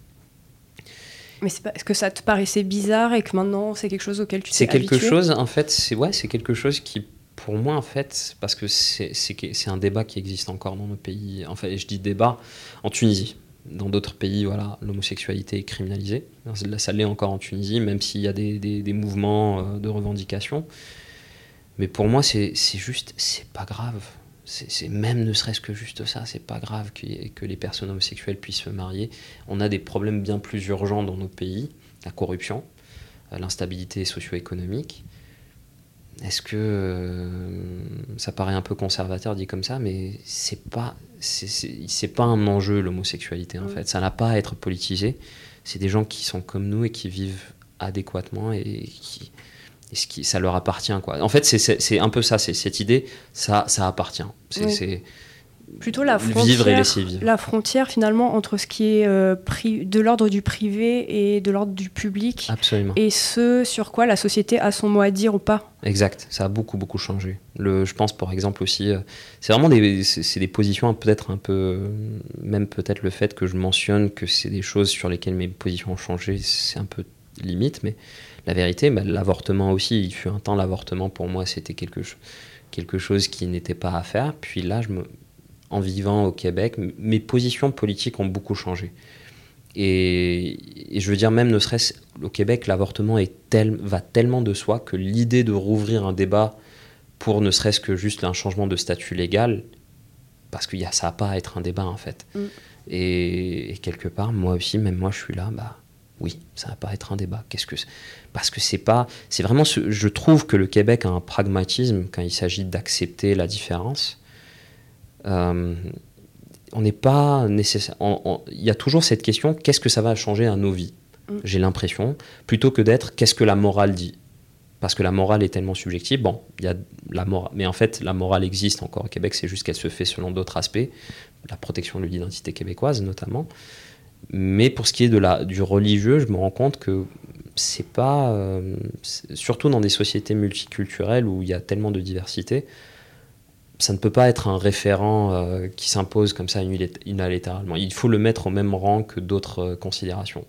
Mais est-ce que ça te paraissait bizarre et que maintenant c'est quelque chose auquel tu t'es C'est quelque chose, en fait, c'est ouais, c'est quelque chose qui, pour moi, en fait, parce que c'est un débat qui existe encore dans nos pays. En fait, je dis débat en Tunisie. Dans d'autres pays, voilà, l'homosexualité est criminalisée. Ça l'est encore en Tunisie, même s'il y a des, des, des, mouvements euh, de revendication. Mais pour moi, c'est juste, c'est pas grave c'est même ne serait-ce que juste ça, c'est pas grave que, que, les personnes homosexuelles puissent se marier. On a des problèmes bien plus urgents dans nos pays, la corruption, euh, l'instabilité socio-économique. Est-ce que euh, ça paraît un peu conservateur dit comme ça, mais c'est pas c'est pas un enjeu l'homosexualité en fait. Ça n'a pas à être politisé. C'est des gens qui sont comme nous et qui vivent adéquatement et qui ce qui, ça leur appartient. Quoi. En fait, c'est un peu ça, c'est cette idée, ça, ça appartient. C'est plutôt la frontière, vivre et la frontière finalement entre ce qui est euh, de l'ordre du privé et de l'ordre du public. Absolument. Et ce sur quoi la société a son mot à dire ou pas. Exact, ça a beaucoup beaucoup changé. Le, je pense par exemple aussi, euh, c'est vraiment des, c'est des positions peut-être un peu, même peut-être le fait que je mentionne que c'est des choses sur lesquelles mes positions ont changé, c'est un peu limite, mais la vérité, l'avortement aussi, il fut un temps, l'avortement pour moi, c'était quelque, quelque chose qui n'était pas à faire. Puis là, je me, en vivant au Québec, mes positions politiques ont beaucoup changé. Et, je veux dire, même ne serait-ce au Québec, l'avortement tel, va tellement de soi que l'idée de rouvrir un débat pour ne serait-ce que juste un changement de statut légal, parce que y a, ça n'a pas à être un débat en fait. Mm. Et, et, quelque part, moi aussi, même moi je suis là, bah oui, ça va pas être un débat. Qu'est-ce que parce que c'est pas, c'est vraiment, ce, je trouve que le Québec a un pragmatisme quand il s'agit d'accepter la différence. Euh, on n'est pas nécessaire. Il y a toujours cette question qu'est-ce que ça va changer à nos vies? Mm. J'ai l'impression, plutôt que d'être qu'est-ce que la morale dit? Parce que la morale est tellement subjective. Bon, il y a la morale, mais en fait, la morale existe encore au Québec, c'est juste qu'elle se fait selon d'autres aspects, la protection de l'identité québécoise notamment. Mais pour ce qui est de la, du religieux, je me rends compte que c'est pas. Euh, surtout dans des sociétés multiculturelles où il y a tellement de diversité, ça ne peut pas être un référent euh, qui s'impose comme ça unilatéralement. Il faut le mettre au même rang que d'autres euh, considérations.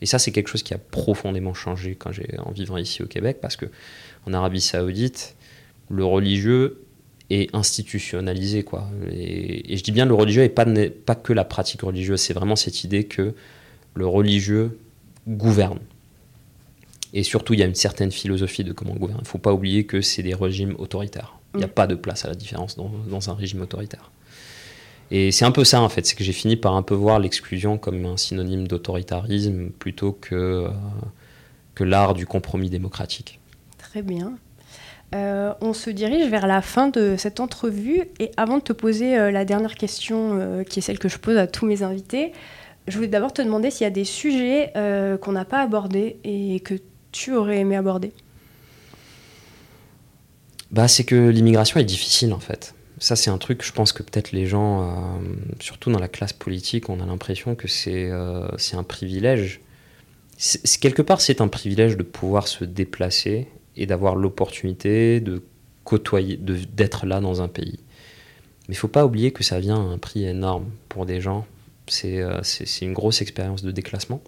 Et ça, c'est quelque chose qui a profondément changé quand j'ai en vivant ici au Québec, parce que en Arabie Saoudite, le religieux est institutionnalisé. Quoi. Et, je dis bien le religieux et pas, pas que la pratique religieuse, c'est vraiment cette idée que le religieux gouverne. Et surtout, il y a une certaine philosophie de comment gouverner. Il ne faut pas oublier que c'est des régimes autoritaires. Il n'y a mm. pas de place à la différence dans, dans un régime autoritaire. Et c'est un peu ça, en fait, c'est que j'ai fini par un peu voir l'exclusion comme un synonyme d'autoritarisme plutôt que, euh, que l'art du compromis démocratique. Très bien. Euh, on se dirige vers la fin de cette entrevue et avant de te poser euh, la dernière question, euh, qui est celle que je pose à tous mes invités, je voulais d'abord te demander s'il y a des sujets qu'on n'a pas abordés et que tu aurais aimé aborder. Bah, c'est que l'immigration est difficile en fait. Ça, c'est un truc, je pense que peut-être les gens, surtout dans la classe politique, on a l'impression que c'est un privilège. quelque part, c'est un privilège de pouvoir se déplacer et d'avoir l'opportunité de côtoyer, d'être là dans un pays. Mais il faut pas oublier que ça vient à un prix énorme pour des gens. C'est euh, une grosse expérience de déclassement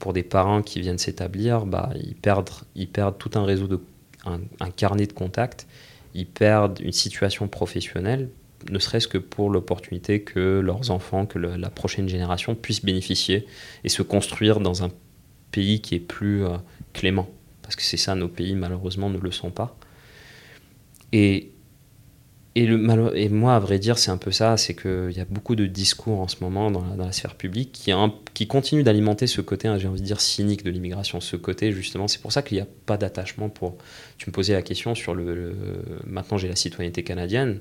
pour des parents qui viennent s'établir, bah, ils, perdent, ils perdent tout un réseau, de, un, carnet de contacts, ils perdent une situation professionnelle, ne serait-ce que pour l'opportunité que leurs enfants, que la prochaine génération puisse bénéficier et se construire dans un pays qui est plus euh, clément. Parce que c'est ça, nos pays malheureusement ne le sont pas. Et et, le, et moi, à vrai dire, c'est un peu ça, c'est qu'il y a beaucoup de discours en ce moment dans la, sphère publique qui, qui continuent d'alimenter ce côté, hein, j'ai envie de dire, cynique de l'immigration. Ce côté, justement, c'est pour ça qu'il n'y a pas d'attachement pour... Tu me posais la question sur le... maintenant, j'ai la citoyenneté canadienne.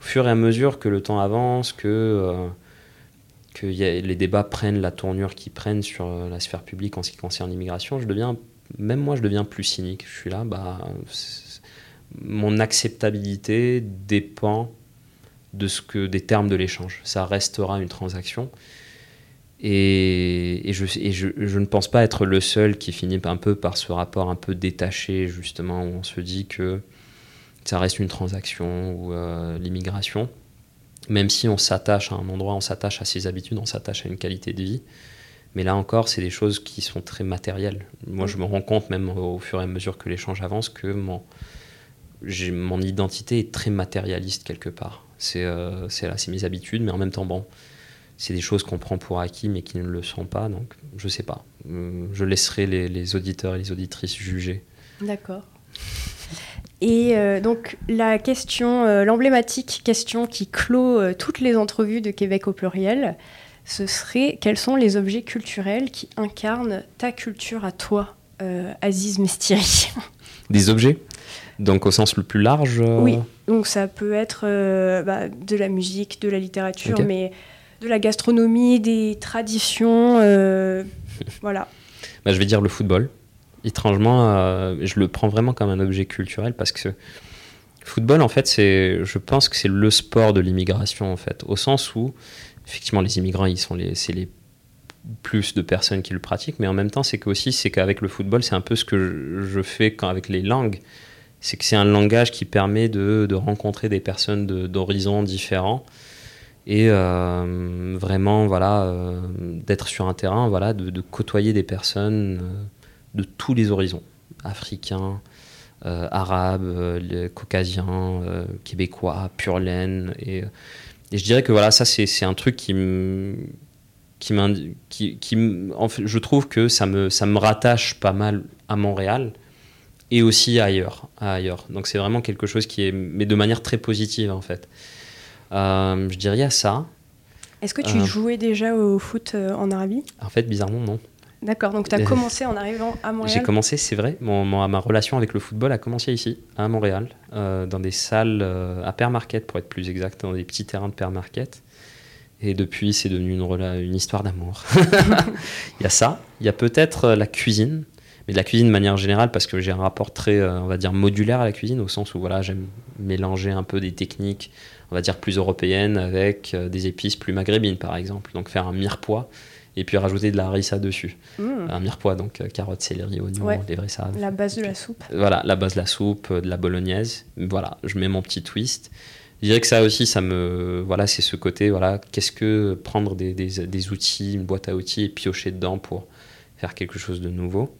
Au fur et à mesure que le temps avance, que, euh, que les débats prennent la tournure qu'ils prennent sur euh, la sphère publique en ce qui concerne l'immigration, je deviens... Même moi, je deviens plus cynique. Je suis là, bah mon acceptabilité dépend de ce que des termes de l'échange. Ça restera une transaction. Et, je, ne pense pas être le seul qui finit un peu par ce rapport un peu détaché, justement, où on se dit que ça reste une transaction ou euh, l'immigration. Même si on s'attache à un endroit, on s'attache à ses habitudes, on s'attache à une qualité de vie. Mais là encore, c'est des choses qui sont très matérielles. Moi, je me rends compte, même au fur et à mesure que l'échange avance, que mon, mon identité est très matérialiste quelque part. C'est euh, là, c'est mes habitudes, mais en même temps, bon, c'est des choses qu'on prend pour acquis, mais qui ne le sont pas. Donc, je sais pas. Euh, je laisserai les, auditeurs et les auditrices juger. D'accord. Et euh, donc la question, l'emblématique question qui clôt toutes les entrevues de Québec au pluriel, ce serait quels sont les objets culturels qui incarnent ta culture à toi, Aziz Mestiri Des objets donc au sens le plus large euh, Oui, donc ça peut être euh, bah, de la musique, de la littérature, mais de la gastronomie, des traditions, euh, voilà. Bah, je vais dire le football. Étrangement, je le prends vraiment comme un objet culturel parce que le football, en fait, c'est, je pense que c'est le sport de l'immigration, en fait, au sens où, effectivement, les immigrants, ils sont les, c'est les plus de personnes qui le pratiquent, mais en même temps, c'est qu'aussi, c'est qu'avec le football, c'est un peu ce que je, fais quand, avec les langues. C'est que c'est un langage qui permet de, rencontrer des personnes d'horizons différents et euh, vraiment voilà euh, d'être sur un terrain voilà de, côtoyer des personnes euh, de tous les horizons. Africains arabes caucasiens québécois pur laine et, et, je dirais que voilà ça c'est un truc qui me qui, qui, qui en fait, je trouve que ça me, ça me rattache pas mal à Montréal et aussi ailleurs. ailleurs. Donc c'est vraiment quelque chose qui est, mais de manière très positive en fait. Euh, je dirais à ça. Est-ce que tu euh, jouais déjà au foot euh, en Arabie? En fait, bizarrement, non. D'accord, donc tu as commencé en arrivant à Montréal J'ai commencé, c'est vrai. Mon, ma relation avec le football a commencé ici, à Montréal, dans des salles à Père Market, pour être plus exact, dans des petits terrains de Père Market. Et depuis, c'est devenu une, une histoire d'amour. il y a ça. Il y a peut-être la cuisine mais de la cuisine de manière générale parce que j'ai un rapport très, euh, on va dire, modulaire à la cuisine au sens où voilà, j'aime mélanger un peu des techniques, on va dire, plus européennes avec euh, des épices plus maghrébines par exemple. Donc faire un mirepoix et puis rajouter de la harissa dessus. Mmh. Un mirepoix, donc euh, carottes, céleri, oignons, ouais. les vrais La base de la soupe. Voilà, la base de la soupe, de la bolognaise. Voilà, je mets mon petit twist. Je dirais que ça aussi, ça me, voilà, c'est ce côté, voilà, qu'est-ce que prendre des, des, des, outils, une boîte à outils et piocher dedans pour faire quelque chose de nouveau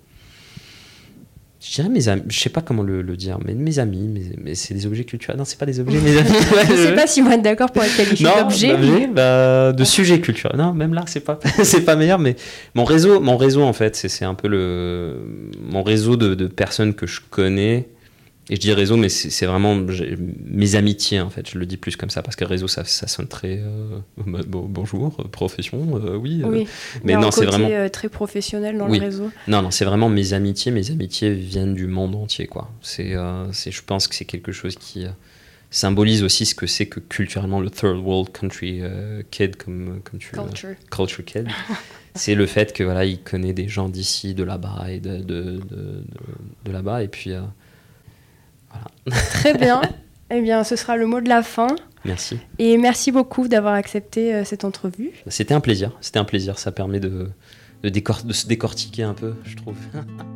je dirais mes amis, je sais pas comment le, dire, mais mes amis, mais, c'est des objets culturels. Non, c'est pas des objets, mes amis. je sais pas si on est d'accord pour être qualifié d'objet. Bah, de sujet culturel. Non, même là, c'est pas, c'est pas meilleur, mais mon réseau, mon réseau en fait, c'est un peu le, mon réseau de, de personnes que je connais et je dis réseau, mais c'est vraiment mes amitiés, en fait. Je le dis plus comme ça, parce que réseau, ça, ça sonne très euh, bonjour, profession, euh, oui. Euh. mais non, c'est vraiment. très professionnel dans le réseau. Non, non, c'est vraiment mes amitiés. Mes amitiés viennent du monde entier, quoi. C'est, je pense que c'est quelque chose qui symbolise aussi ce que c'est que culturellement le third world country kid, comme, comme tu Culture. culture kid. c'est le fait que voilà, il connaît des gens d'ici, de là-bas et de, de, de, de là-bas. Et puis. Très bien. Eh bien, ce sera le mot de la fin. Merci. Et merci beaucoup d'avoir accepté euh, cette entrevue. C'était un plaisir. C'était un plaisir. Ça permet de, de, de se décortiquer un peu, je trouve.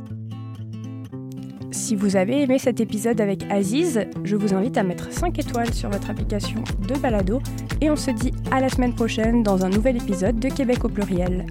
Si vous avez aimé cet épisode avec Aziz, je vous invite à mettre 5 étoiles sur votre application de balado et on se dit à la semaine prochaine dans un nouvel épisode de Québec au pluriel.